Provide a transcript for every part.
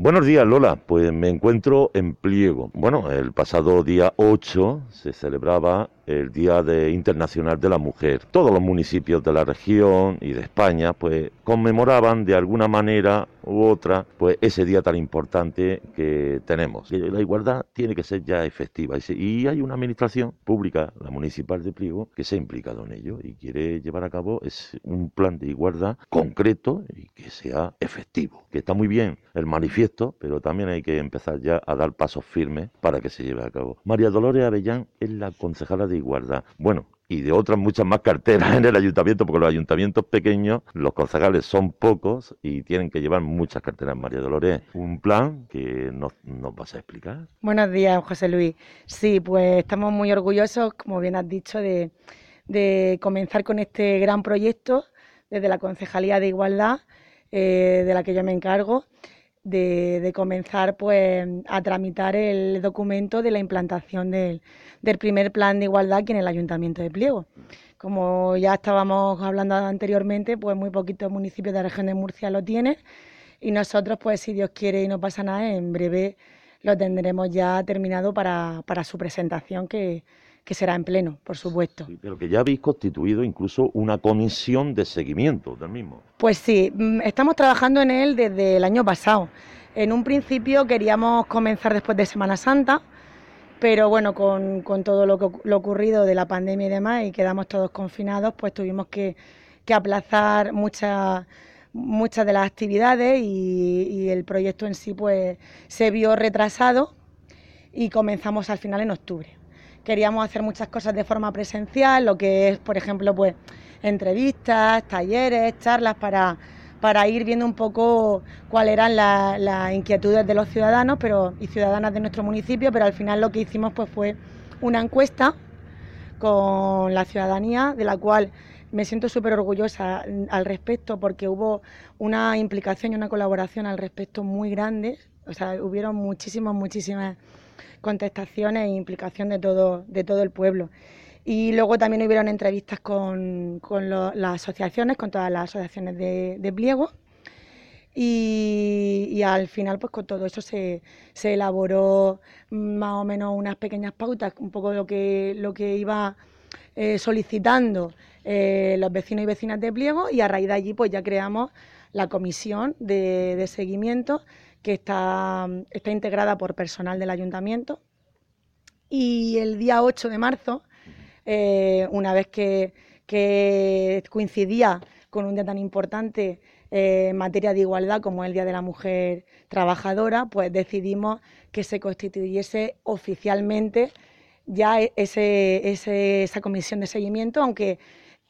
Buenos días, Lola. Pues me encuentro en Pliego. Bueno, el pasado día 8 se celebraba el Día de Internacional de la Mujer. Todos los municipios de la región y de España pues conmemoraban de alguna manera u otra pues ese día tan importante que tenemos. La igualdad tiene que ser ya efectiva y hay una administración pública, la municipal de Pliego, que se ha implicado en ello y quiere llevar a cabo es un plan de igualdad concreto y que sea efectivo. Que está muy bien el manifiesto, pero también hay que empezar ya a dar pasos firmes para que se lleve a cabo. María Dolores Avellán es la concejala de igualdad. Bueno, y de otras muchas más carteras en el ayuntamiento, porque los ayuntamientos pequeños, los concejales son pocos y tienen que llevar muchas carteras. María Dolores, un plan que nos, nos vas a explicar. Buenos días, José Luis. Sí, pues estamos muy orgullosos, como bien has dicho, de, de comenzar con este gran proyecto desde la Concejalía de Igualdad, eh, de la que yo me encargo de, comenzar pues, a tramitar el documento de la implantación del, primer plan de igualdad aquí en el Ayuntamiento de Pliego. Como ya estábamos hablando anteriormente, pues muy poquitos municipios de la región de Murcia lo tienen y nosotros, pues si Dios quiere y no pasa nada, en breve lo tendremos ya terminado para, para su presentación que, que será en pleno, por supuesto. pero que ya habéis constituido incluso una comisión de seguimiento del mismo. Pues sí, mm, estamos trabajando en él desde el año pasado. En un principio queríamos comenzar después de Semana Santa, pero bueno, con, todo lo, que, lo ocurrido de la pandemia y demás, y quedamos todos confinados, pues tuvimos que, aplazar muchas muchas de las actividades y, y, el proyecto en sí pues se vio retrasado y comenzamos al final en octubre queríamos hacer muchas cosas de forma presencial, lo que es, por ejemplo, pues entrevistas, talleres, charlas para, para ir viendo un poco cuáles eran las inquietudes de los ciudadanos pero, y ciudadanas de nuestro municipio, pero al final lo que hicimos pues fue una encuesta con la ciudadanía, de la cual me siento súper orgullosa al respecto porque hubo una implicación y una colaboración al respecto muy grande, o sea, hubieron muchísimas, muchísimas contestaciones e implicación de todo, de todo el pueblo. Y luego también hubieron entrevistas con, las asociaciones, con todas las asociaciones de, pliego. Y, al final, pues con todo eso se, elaboró más o menos unas pequeñas pautas, un poco lo que, lo que iba eh, solicitando eh, los vecinos y vecinas de pliego, y a raíz de allí, pues ya creamos la comisión de, de seguimiento que está, está integrada por personal del ayuntamiento. Y el día 8 de marzo, eh, una vez que, coincidía con un día tan importante eh, en materia de igualdad como el Día de la Mujer Trabajadora, pues decidimos que se constituyese oficialmente ya ese, esa comisión de seguimiento, aunque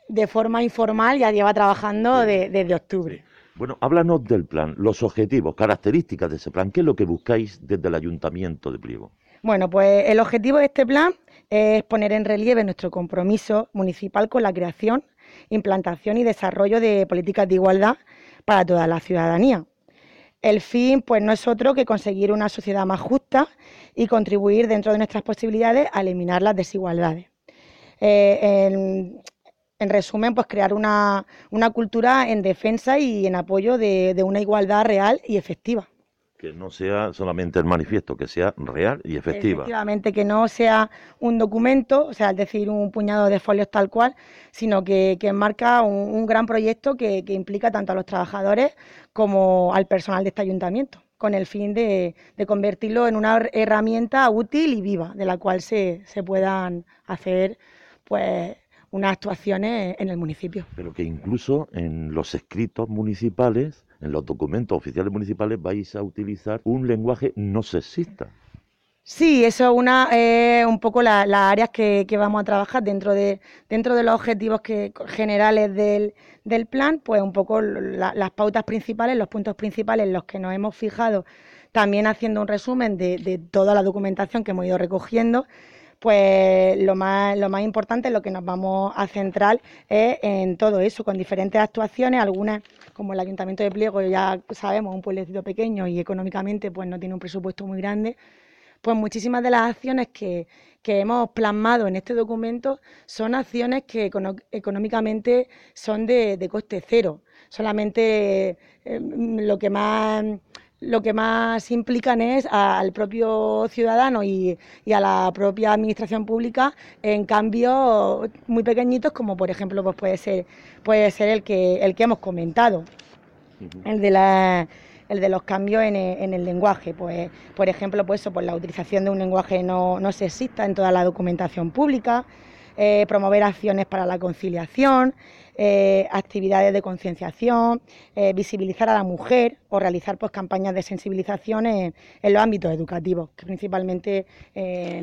de forma informal ya lleva trabajando desde octubre. Bueno, háblanos del plan, los objetivos, características de ese plan. ¿Qué es lo que buscáis desde el Ayuntamiento de Pliego? Bueno, pues el objetivo de este plan es poner en relieve nuestro compromiso municipal con la creación, implantación y desarrollo de políticas de igualdad para toda la ciudadanía. El fin, pues, no es otro que conseguir una sociedad más justa y contribuir dentro de nuestras posibilidades a eliminar las desigualdades. Eh, resumen, pues crear una, cultura en defensa y en apoyo de, una igualdad real y efectiva. Que no sea solamente el manifiesto, que sea real y efectiva. Efectivamente, que no sea un documento, o sea, es decir, un puñado de folios tal cual, sino que, que enmarca un, gran proyecto que, implica tanto a los trabajadores como al personal de este ayuntamiento, con el fin de, de convertirlo en una herramienta útil y viva, de la cual se, se puedan hacer pues unas actuaciones en el municipio. Pero que incluso en los escritos municipales, en los documentos oficiales municipales, vais a utilizar un lenguaje no sexista. Sí, eso es una, un poco las áreas que, vamos a trabajar dentro de, dentro de los objetivos que, generales del, del plan, pues un poco las pautas principales, los puntos principales en los que nos hemos fijado, también haciendo un resumen de, de toda la documentación que hemos ido recogiendo pues lo más, lo más importante, lo que nos vamos a centrar es en todo eso, con diferentes actuaciones, algunas como el Ayuntamiento de Pliego, ya sabemos, un pueblecito pequeño y económicamente pues no tiene un presupuesto muy grande, pues muchísimas de las acciones que, hemos plasmado en este documento son acciones que económicamente son de, coste cero. Solamente eh, lo que más lo que más implican es al propio ciudadano y, a la propia administración pública en cambios muy pequeñitos como por ejemplo pues puede ser puede ser el que el que hemos comentado el de la el de los cambios en el, lenguaje. Pues, por ejemplo, pues eso, pues la utilización de un lenguaje no, no sexista en toda la documentación pública, eh, promover acciones para la conciliación, eh, actividades de concienciación, eh, visibilizar a la mujer o realizar pues, campañas de sensibilización en, los ámbitos educativos, que principalmente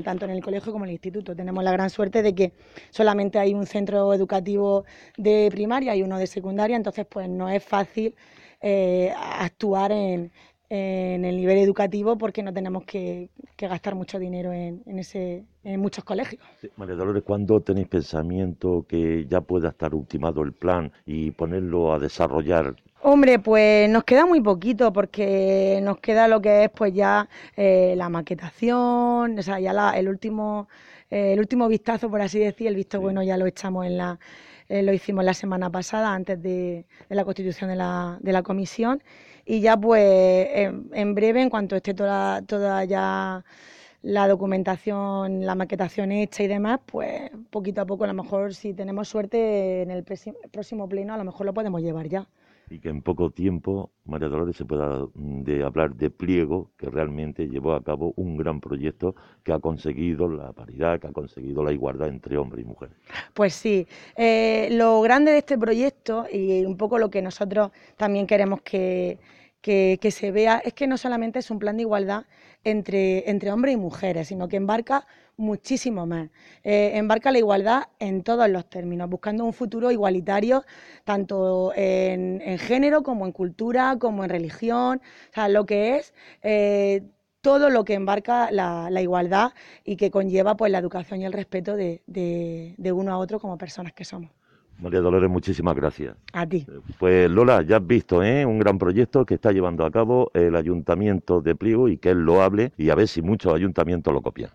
tanto en el colegio como en el instituto. Tenemos la gran suerte de que solamente hay un centro educativo de primaria y uno de secundaria, entonces pues no es fácil actuar en, el nivel educativo porque no tenemos que, gastar mucho dinero en, ese, en muchos colegios. María Dolores, ¿cuándo tenéis pensamiento que ya pueda estar ultimado el plan y ponerlo a desarrollar? Hombre, pues nos queda muy poquito porque nos queda lo que es pues ya eh, la maquetación, o sea, ya el último eh, el último vistazo, por así decir, el visto bueno ya lo echamos en la eh, lo hicimos la semana pasada, antes de, la constitución de la, de la, comisión. Y ya, pues, en, breve, en cuanto esté toda, toda ya la documentación, la maquetación hecha y demás, pues poquito a poco, a lo mejor, si tenemos suerte, en el próximo pleno, a lo mejor lo podemos llevar ya y que en poco tiempo María Dolores se pueda mm, de hablar de pliego, que realmente llevó a cabo un gran proyecto que ha conseguido la paridad, que ha conseguido la igualdad entre hombre y mujer. Pues sí, eh, lo grande de este proyecto y un poco lo que nosotros también queremos que, que, se vea es que no solamente es un plan de igualdad entre, entre hombres y mujeres, sino que embarca muchísimo más. Eh, embarca la igualdad en todos los términos, buscando un futuro igualitario tanto en, género como en cultura, como en religión, o sea, lo que es eh, todo lo que embarca la, igualdad y que conlleva pues la educación y el respeto de, de, uno a otro como personas que somos. María Dolores, muchísimas gracias. A ti. Pues Lola, ya has visto ¿eh? un gran proyecto que está llevando a cabo el Ayuntamiento de Pliego y que es loable y a ver si muchos ayuntamientos lo copian.